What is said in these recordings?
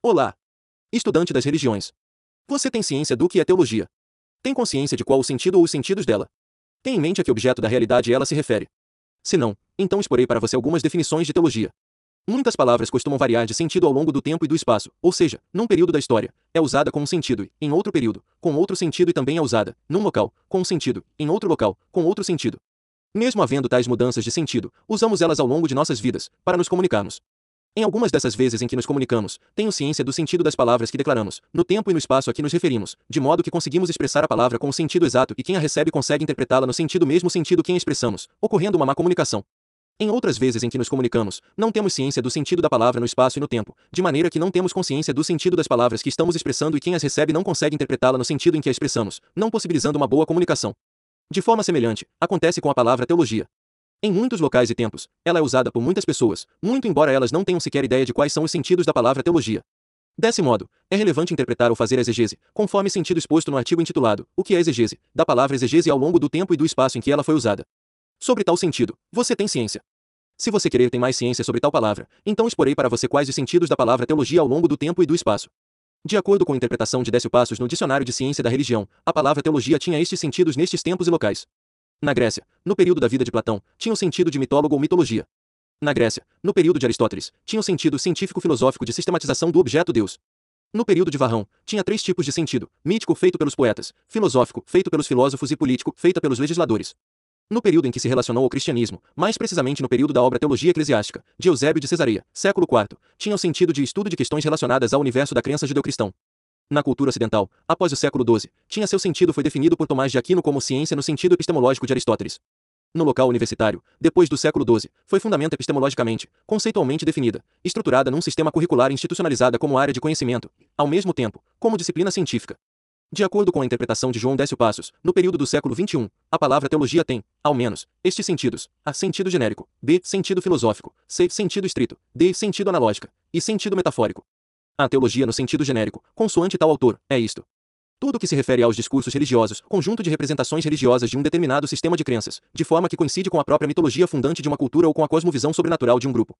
Olá! Estudante das religiões. Você tem ciência do que é teologia? Tem consciência de qual o sentido ou os sentidos dela? Tem em mente a que objeto da realidade ela se refere? Se não, então exporei para você algumas definições de teologia. Muitas palavras costumam variar de sentido ao longo do tempo e do espaço, ou seja, num período da história, é usada com um sentido e, em outro período, com outro sentido e também é usada, num local, com um sentido, em outro local, com outro sentido. Mesmo havendo tais mudanças de sentido, usamos elas ao longo de nossas vidas, para nos comunicarmos. Em algumas dessas vezes em que nos comunicamos, tenho ciência do sentido das palavras que declaramos, no tempo e no espaço a que nos referimos, de modo que conseguimos expressar a palavra com o sentido exato e quem a recebe consegue interpretá-la no sentido mesmo sentido que a expressamos, ocorrendo uma má comunicação. Em outras vezes em que nos comunicamos, não temos ciência do sentido da palavra no espaço e no tempo, de maneira que não temos consciência do sentido das palavras que estamos expressando e quem as recebe não consegue interpretá-la no sentido em que a expressamos, não possibilizando uma boa comunicação. De forma semelhante, acontece com a palavra teologia. Em muitos locais e tempos, ela é usada por muitas pessoas, muito embora elas não tenham sequer ideia de quais são os sentidos da palavra teologia. Desse modo, é relevante interpretar ou fazer exegese, conforme sentido exposto no artigo intitulado O que é exegese, da palavra exegese ao longo do tempo e do espaço em que ela foi usada. Sobre tal sentido, você tem ciência. Se você querer ter mais ciência sobre tal palavra, então exporei para você quais os sentidos da palavra teologia ao longo do tempo e do espaço. De acordo com a interpretação de Décio Passos no Dicionário de Ciência da Religião, a palavra teologia tinha estes sentidos nestes tempos e locais. Na Grécia, no período da vida de Platão, tinha o sentido de mitólogo ou mitologia. Na Grécia, no período de Aristóteles, tinha o sentido científico-filosófico de sistematização do objeto Deus. No período de Varrão, tinha três tipos de sentido: mítico feito pelos poetas, filosófico feito pelos filósofos e político feita pelos legisladores. No período em que se relacionou ao cristianismo, mais precisamente no período da obra Teologia Eclesiástica, de Eusébio de Cesareia, século IV, tinha o sentido de estudo de questões relacionadas ao universo da crença judeu-cristão. Na cultura ocidental, após o século XII, tinha seu sentido foi definido por Tomás de Aquino como ciência no sentido epistemológico de Aristóteles. No local universitário, depois do século XII, foi fundamento epistemologicamente, conceitualmente definida, estruturada num sistema curricular institucionalizada como área de conhecimento, ao mesmo tempo, como disciplina científica. De acordo com a interpretação de João Décio Passos, no período do século XXI, a palavra teologia tem, ao menos, estes sentidos: a sentido genérico, b sentido filosófico, c sentido estrito, d sentido analógica e sentido metafórico. A teologia no sentido genérico, consoante tal autor, é isto. Tudo o que se refere aos discursos religiosos, conjunto de representações religiosas de um determinado sistema de crenças, de forma que coincide com a própria mitologia fundante de uma cultura ou com a cosmovisão sobrenatural de um grupo.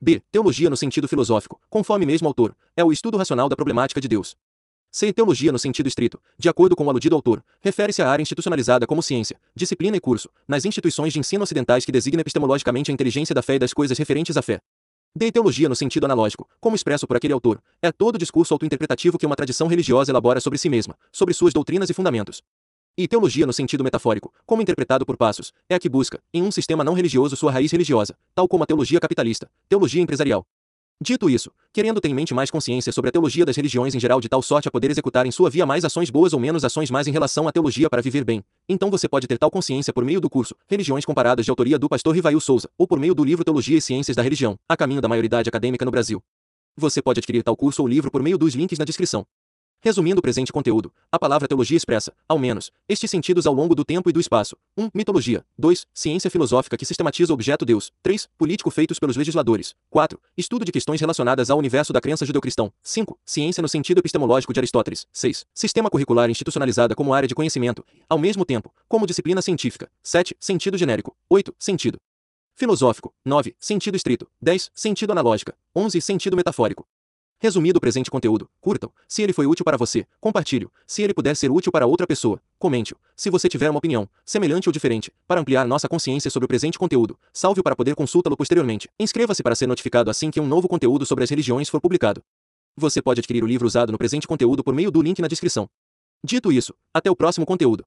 B. Teologia no sentido filosófico, conforme mesmo autor, é o estudo racional da problemática de Deus. C. Teologia no sentido estrito, de acordo com o aludido autor, refere-se à área institucionalizada como ciência, disciplina e curso, nas instituições de ensino ocidentais que designa epistemologicamente a inteligência da fé e das coisas referentes à fé. De teologia no sentido analógico, como expresso por aquele autor, é todo discurso autointerpretativo que uma tradição religiosa elabora sobre si mesma, sobre suas doutrinas e fundamentos. E teologia no sentido metafórico, como interpretado por Passos, é a que busca, em um sistema não religioso sua raiz religiosa, tal como a teologia capitalista, teologia empresarial, Dito isso, querendo ter em mente mais consciência sobre a teologia das religiões em geral de tal sorte a poder executar em sua via mais ações boas ou menos ações mais em relação à teologia para viver bem, então você pode ter tal consciência por meio do curso Religiões Comparadas de autoria do pastor Rivail Souza, ou por meio do livro Teologia e Ciências da Religião, a caminho da maioridade acadêmica no Brasil. Você pode adquirir tal curso ou livro por meio dos links na descrição. Resumindo o presente conteúdo, a palavra teologia expressa, ao menos, estes sentidos ao longo do tempo e do espaço. 1. Um, mitologia. 2. Ciência filosófica que sistematiza o objeto Deus. 3. Político feitos pelos legisladores. 4. Estudo de questões relacionadas ao universo da crença judeu-cristão. 5. Ciência no sentido epistemológico de Aristóteles. 6. Sistema curricular institucionalizada como área de conhecimento, ao mesmo tempo, como disciplina científica. 7. Sentido genérico. 8. Sentido filosófico. 9. Sentido estrito. 10. Sentido analógica. 11. Sentido metafórico. Resumido o presente conteúdo, curtam. Se ele foi útil para você, compartilhe-o. Se ele puder ser útil para outra pessoa, comente-o. Se você tiver uma opinião, semelhante ou diferente, para ampliar nossa consciência sobre o presente conteúdo, salve-o para poder consultá-lo posteriormente. Inscreva-se para ser notificado assim que um novo conteúdo sobre as religiões for publicado. Você pode adquirir o livro usado no presente conteúdo por meio do link na descrição. Dito isso, até o próximo conteúdo.